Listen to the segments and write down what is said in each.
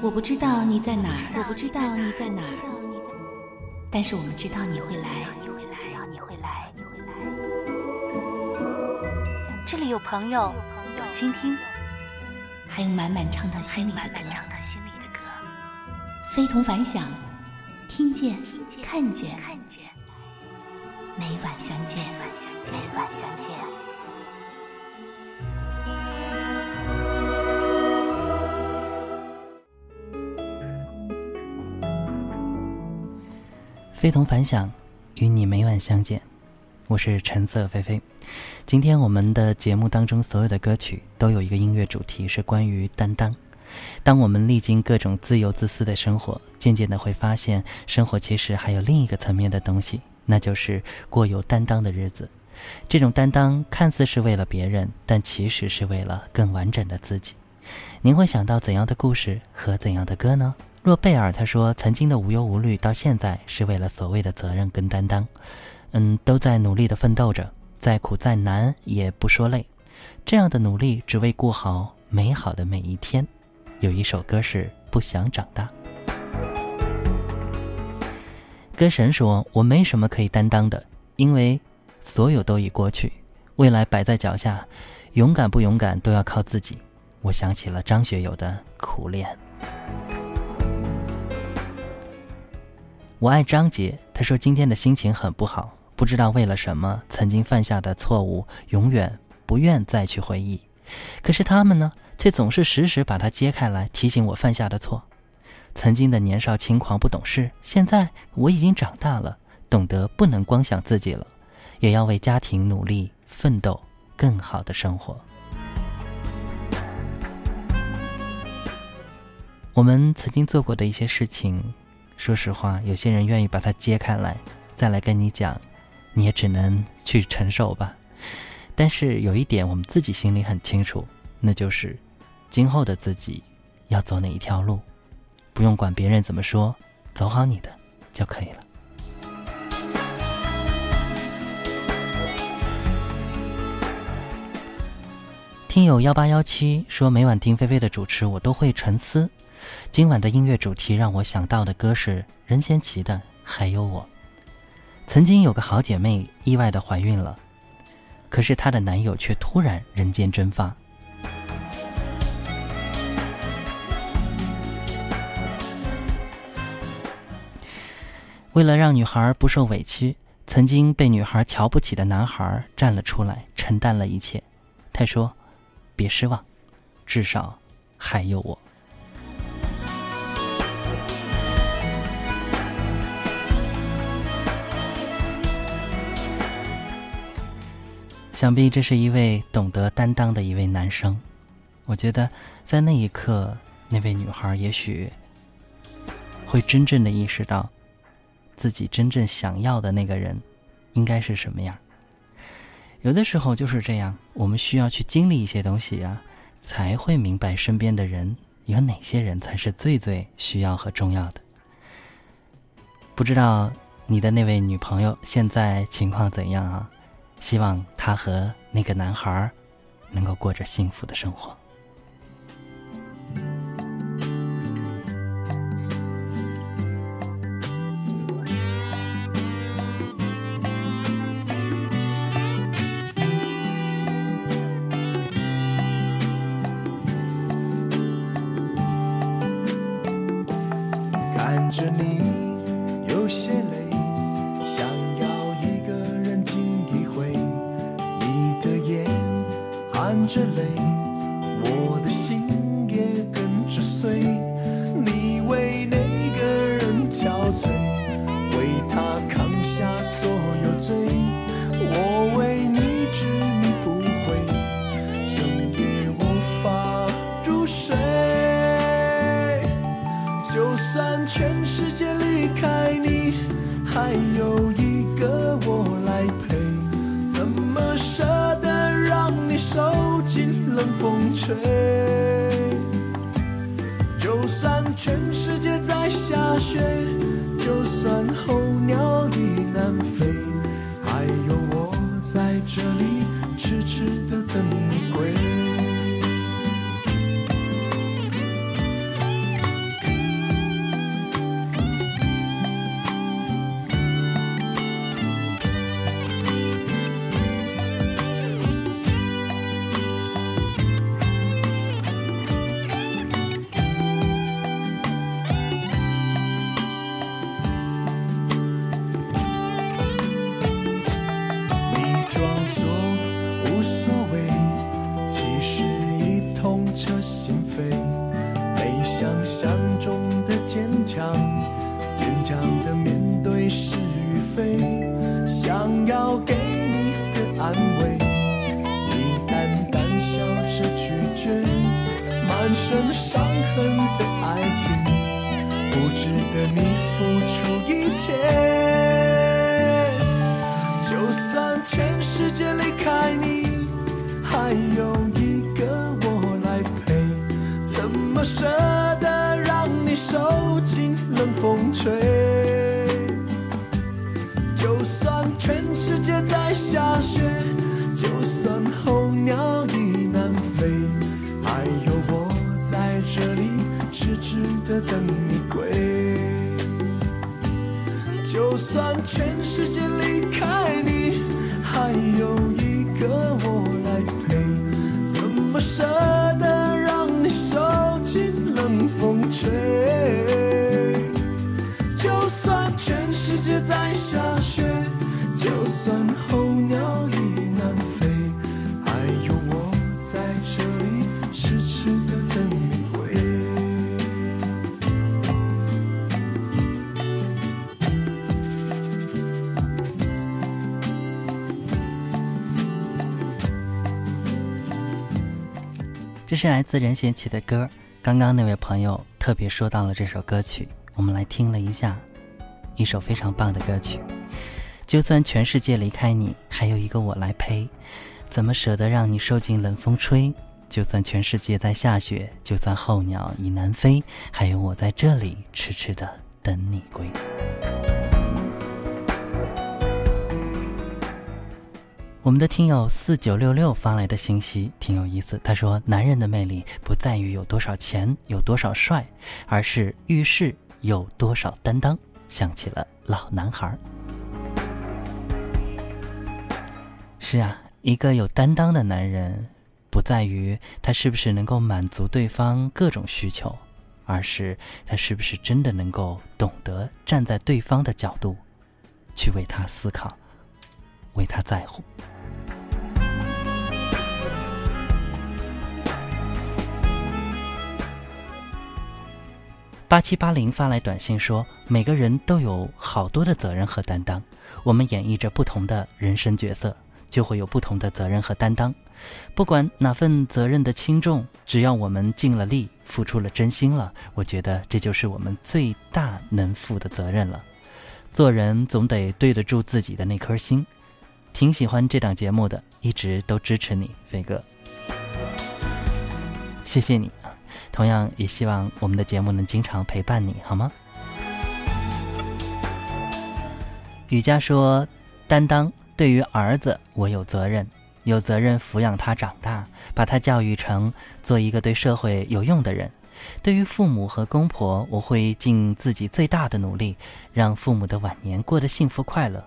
我不知道你在哪儿，我不知道你在哪儿，但是我们知道你会来，你会来，你会来，你会来。这里有朋友，有倾听，还有满满唱到心里的歌，非同凡响，听见，看见，每晚相见，每晚相见。非同凡响，与你每晚相见。我是橙色菲菲。今天我们的节目当中所有的歌曲都有一个音乐主题，是关于担当。当我们历经各种自由自私的生活，渐渐的会发现，生活其实还有另一个层面的东西，那就是过有担当的日子。这种担当看似是为了别人，但其实是为了更完整的自己。您会想到怎样的故事和怎样的歌呢？若贝尔他说：“曾经的无忧无虑，到现在是为了所谓的责任跟担当，嗯，都在努力的奋斗着，再苦再难也不说累。这样的努力，只为过好美好的每一天。”有一首歌是《不想长大》。歌神说：“我没什么可以担当的，因为所有都已过去，未来摆在脚下，勇敢不勇敢都要靠自己。”我想起了张学友的苦恋。我爱张杰，他说今天的心情很不好，不知道为了什么，曾经犯下的错误永远不愿再去回忆。可是他们呢，却总是时时把它揭开来提醒我犯下的错。曾经的年少轻狂不懂事，现在我已经长大了，懂得不能光想自己了，也要为家庭努力奋斗，更好的生活。我们曾经做过的一些事情。说实话，有些人愿意把它揭开来，再来跟你讲，你也只能去承受吧。但是有一点，我们自己心里很清楚，那就是今后的自己要走哪一条路，不用管别人怎么说，走好你的就可以了。听友幺八幺七说，每晚听菲菲的主持，我都会沉思。今晚的音乐主题让我想到的歌是任贤齐的《还有我》。曾经有个好姐妹意外的怀孕了，可是她的男友却突然人间蒸发。为了让女孩不受委屈，曾经被女孩瞧不起的男孩站了出来，承担了一切。他说：“别失望，至少还有我。”想必这是一位懂得担当的一位男生。我觉得，在那一刻，那位女孩也许会真正的意识到，自己真正想要的那个人应该是什么样。有的时候就是这样，我们需要去经历一些东西啊，才会明白身边的人有哪些人才是最最需要和重要的。不知道你的那位女朋友现在情况怎样啊？希望他和那个男孩能够过着幸福的生活。看着你有些累。想着泪，满身伤痕的爱情，不值得你付出一切。就算全世界离开你，还有一个我来陪，怎么舍得让你受尽冷风吹？就算全世界在下雪，就算候鸟痴痴的等你归。就算全世界离开你，还有一个我来陪，怎么舍得让你受尽冷风吹？就算全世界在下雪，就算候是来自任贤齐的歌。刚刚那位朋友特别说到了这首歌曲，我们来听了一下，一首非常棒的歌曲。就算全世界离开你，还有一个我来陪，怎么舍得让你受尽冷风吹？就算全世界在下雪，就算候鸟已南飞，还有我在这里痴痴的等你归。我们的听友四九六六发来的信息挺有意思，他说：“男人的魅力不在于有多少钱、有多少帅，而是遇事有多少担当。”想起了老男孩。是啊，一个有担当的男人，不在于他是不是能够满足对方各种需求，而是他是不是真的能够懂得站在对方的角度，去为他思考，为他在乎。八七八零发来短信说：“每个人都有好多的责任和担当，我们演绎着不同的人生角色，就会有不同的责任和担当。不管哪份责任的轻重，只要我们尽了力，付出了真心了，我觉得这就是我们最大能负的责任了。做人总得对得住自己的那颗心。挺喜欢这档节目的，一直都支持你，飞哥。谢谢你。”同样也希望我们的节目能经常陪伴你，好吗？雨佳说：“担当对于儿子，我有责任，有责任抚养他长大，把他教育成做一个对社会有用的人。对于父母和公婆，我会尽自己最大的努力，让父母的晚年过得幸福快乐。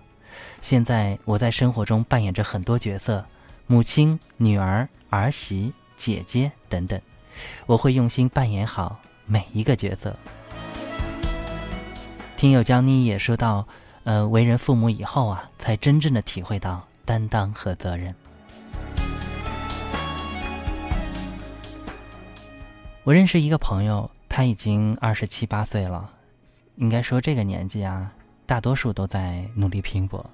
现在我在生活中扮演着很多角色：母亲、女儿、儿媳、姐姐等等。”我会用心扮演好每一个角色。听友江妮也说到，呃，为人父母以后啊，才真正的体会到担当和责任。我认识一个朋友，他已经二十七八岁了，应该说这个年纪啊，大多数都在努力拼搏，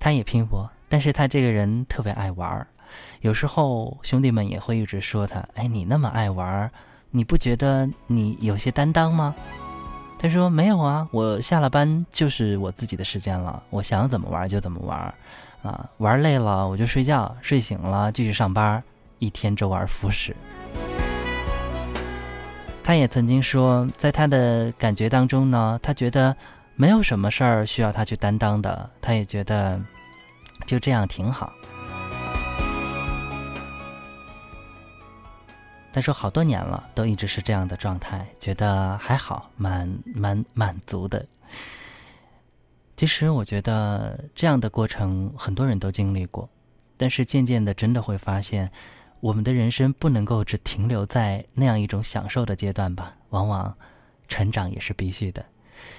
他也拼搏，但是他这个人特别爱玩儿。有时候兄弟们也会一直说他：“哎，你那么爱玩儿，你不觉得你有些担当吗？”他说：“没有啊，我下了班就是我自己的时间了，我想怎么玩就怎么玩，啊，玩累了我就睡觉，睡醒了继续上班，一天周而复始。”他也曾经说，在他的感觉当中呢，他觉得没有什么事儿需要他去担当的，他也觉得就这样挺好。他说好多年了，都一直是这样的状态，觉得还好，蛮蛮满足的。其实我觉得这样的过程很多人都经历过，但是渐渐的，真的会发现，我们的人生不能够只停留在那样一种享受的阶段吧。往往，成长也是必须的，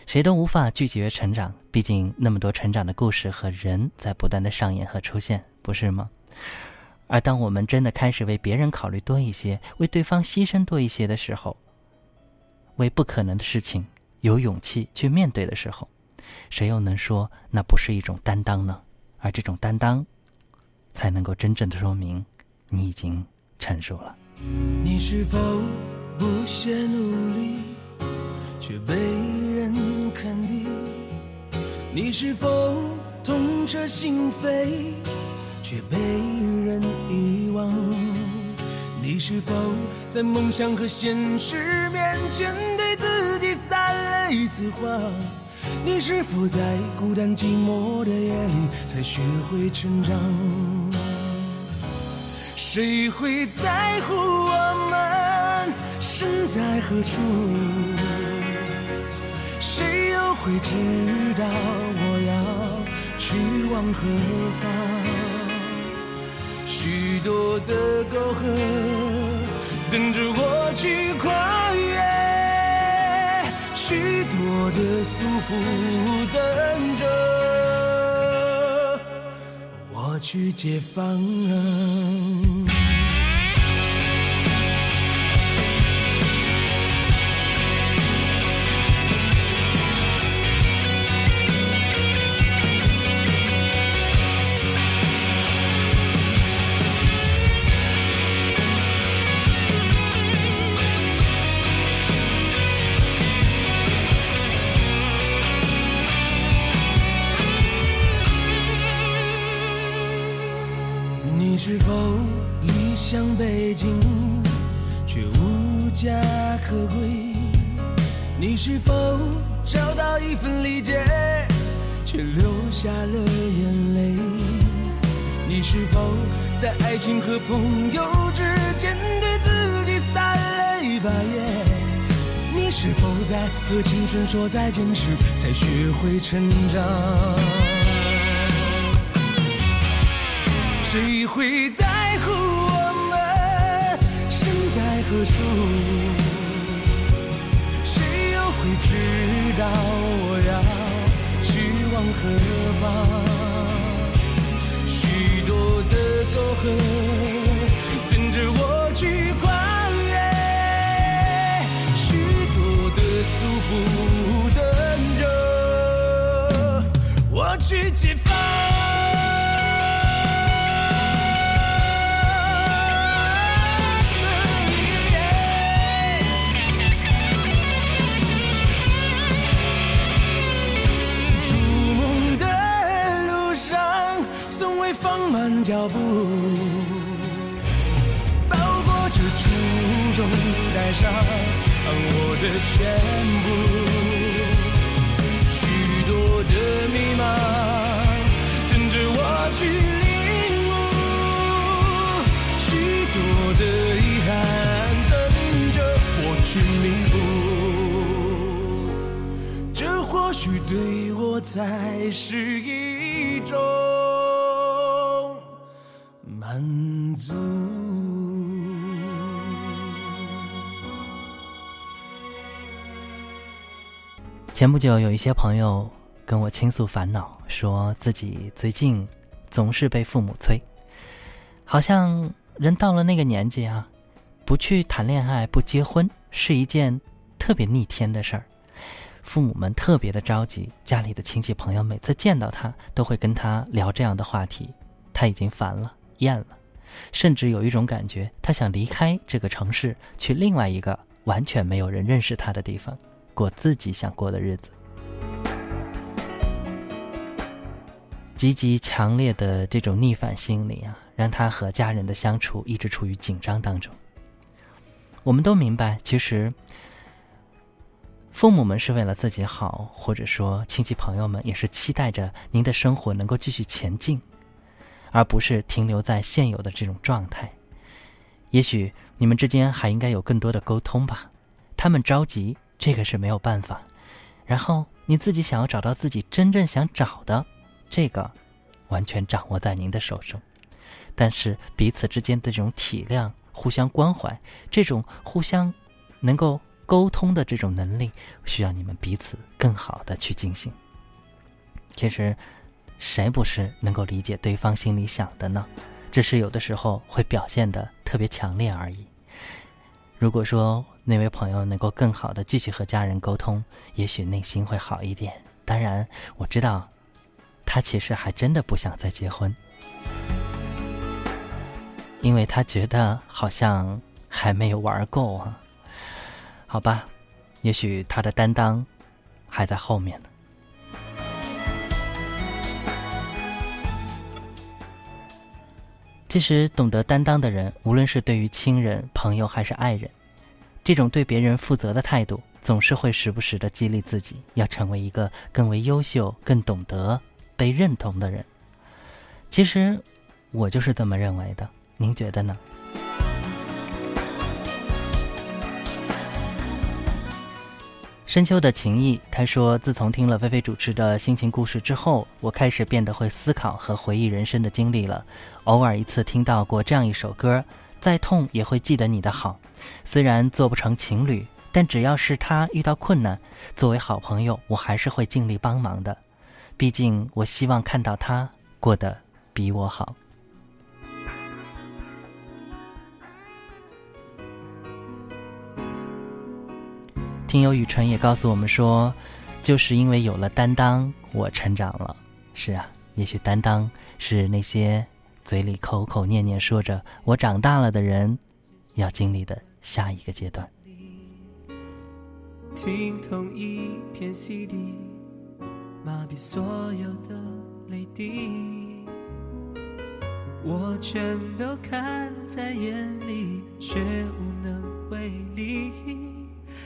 谁都无法拒绝成长，毕竟那么多成长的故事和人在不断的上演和出现，不是吗？而当我们真的开始为别人考虑多一些，为对方牺牲多一些的时候，为不可能的事情有勇气去面对的时候，谁又能说那不是一种担当呢？而这种担当，才能够真正的说明你已经成熟了。你是否不懈努力，却被人看低？你是否痛彻心扉，却被人遗忘？你是否在梦想和现实面前对自己撒了一次谎？你是否在孤单寂寞的夜里才学会成长？谁会在乎我们身在何处？又会知道我要去往何方？许多的沟壑等着我去跨越，许多的束缚等着我去解放。你是否理想北京，却无家可归？你是否找到一份理解，却流下了眼泪？你是否在爱情和朋友之间对自己撒了一把盐？你是否在和青春说再见时，才学会成长？谁会在乎我们身在何处？谁又会知道我要去往何方？许多的沟壑等着我去跨越，许多的束缚等着我去解放。上我的全部。许多的迷茫，等着我去领悟；许多的遗憾，等着我去弥补。这或许对我才是一种满足。前不久，有一些朋友跟我倾诉烦恼，说自己最近总是被父母催，好像人到了那个年纪啊，不去谈恋爱、不结婚是一件特别逆天的事儿。父母们特别的着急，家里的亲戚朋友每次见到他，都会跟他聊这样的话题，他已经烦了、厌了，甚至有一种感觉，他想离开这个城市，去另外一个完全没有人认识他的地方。过自己想过的日子。极其强烈的这种逆反心理啊，让他和家人的相处一直处于紧张当中。我们都明白，其实父母们是为了自己好，或者说亲戚朋友们也是期待着您的生活能够继续前进，而不是停留在现有的这种状态。也许你们之间还应该有更多的沟通吧。他们着急。这个是没有办法，然后你自己想要找到自己真正想找的，这个完全掌握在您的手中。但是彼此之间的这种体谅、互相关怀、这种互相能够沟通的这种能力，需要你们彼此更好的去进行。其实，谁不是能够理解对方心里想的呢？只是有的时候会表现的特别强烈而已。如果说那位朋友能够更好的继续和家人沟通，也许内心会好一点。当然，我知道他其实还真的不想再结婚，因为他觉得好像还没有玩够啊。好吧，也许他的担当还在后面呢。其实，懂得担当的人，无论是对于亲人、朋友还是爱人，这种对别人负责的态度，总是会时不时的激励自己，要成为一个更为优秀、更懂得被认同的人。其实，我就是这么认为的。您觉得呢？深秋的情谊，他说：“自从听了菲菲主持的心情故事之后，我开始变得会思考和回忆人生的经历了。偶尔一次听到过这样一首歌，再痛也会记得你的好。虽然做不成情侣，但只要是他遇到困难，作为好朋友，我还是会尽力帮忙的。毕竟，我希望看到他过得比我好。”听友雨辰也告诉我们说，就是因为有了担当，我成长了。是啊，也许担当是那些嘴里口口念念说着“我长大了”的人要经历的下一个阶段。听同一片 CD，麻痹所有的泪滴，我全都看在眼里，却无能为力。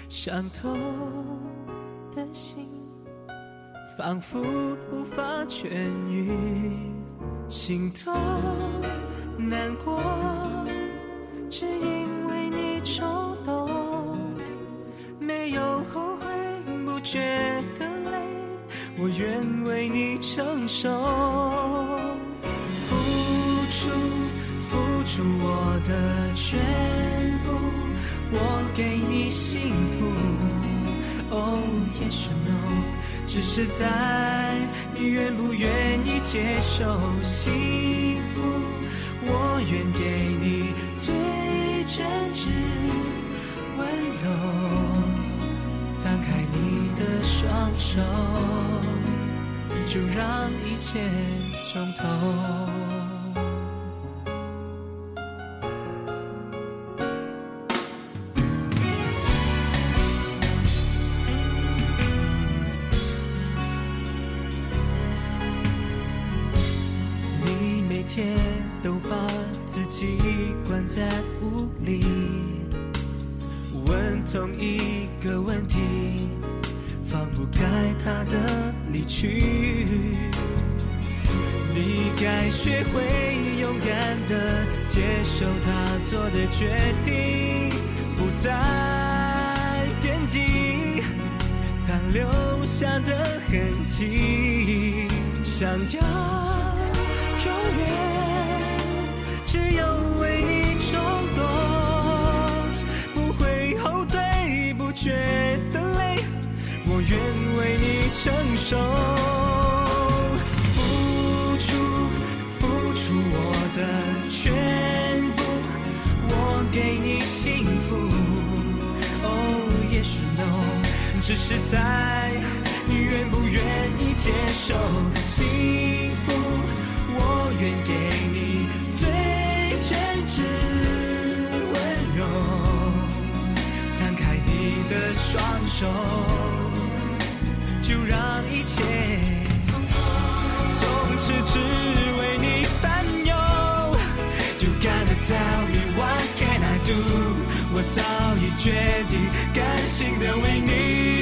伤痛的心，仿佛无法痊愈，心痛难过，觉得累，我愿为你承受，付出付出我的全部。我给你幸福，Oh yes or no，只是在你愿不愿意接受幸福，我愿给你最真挚温柔，双手，就让一切从头。接受他做的决定不再惦记他留下的痕迹，想要永远只有为你冲动，不会后退，不觉得累，我愿为你承受。只是在你愿不愿意接受幸福，我愿给你最真挚温柔，摊开你的双手，就让一切从此只为你烦忧。You gotta tell me what can I do？我早已决定，甘心的为你。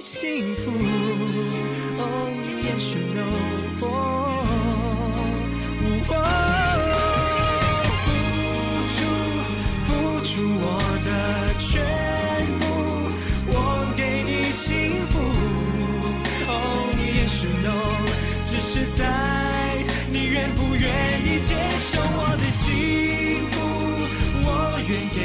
幸福，Oh yes you know，付出付出我的全部，我给你幸福，Oh yes you know，只是在你愿不愿意接受我的幸福，我愿给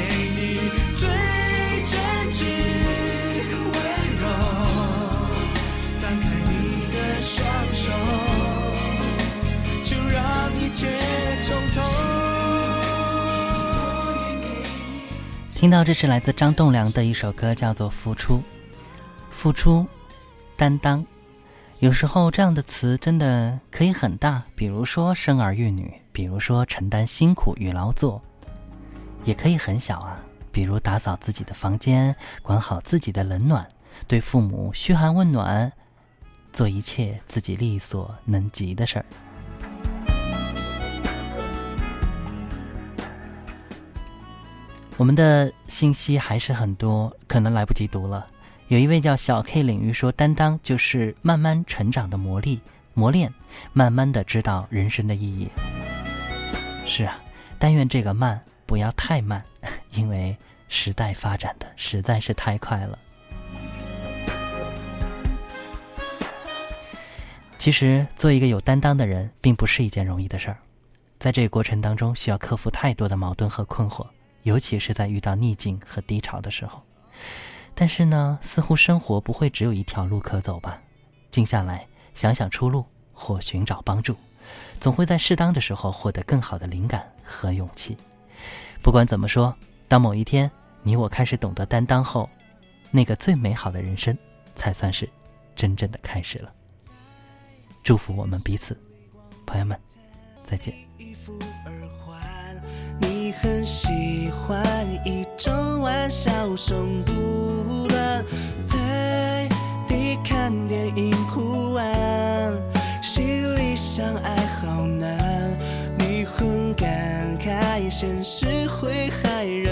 听到这是来自张栋梁的一首歌，叫做《付出》，付出，担当。有时候这样的词真的可以很大，比如说生儿育女，比如说承担辛苦与劳作，也可以很小啊，比如打扫自己的房间，管好自己的冷暖，对父母嘘寒问暖，做一切自己力所能及的事儿。我们的信息还是很多，可能来不及读了。有一位叫小 K 领域说，担当就是慢慢成长的磨砺、磨练，慢慢的知道人生的意义。是啊，但愿这个慢不要太慢，因为时代发展的实在是太快了。其实，做一个有担当的人，并不是一件容易的事儿，在这个过程当中，需要克服太多的矛盾和困惑。尤其是在遇到逆境和低潮的时候，但是呢，似乎生活不会只有一条路可走吧？静下来想想出路或寻找帮助，总会在适当的时候获得更好的灵感和勇气。不管怎么说，当某一天你我开始懂得担当后，那个最美好的人生才算是真正的开始了。祝福我们彼此，朋友们，再见。很喜欢一整晚笑声不断，陪你看电影哭完，心里想爱好难，你很感慨现实会害人。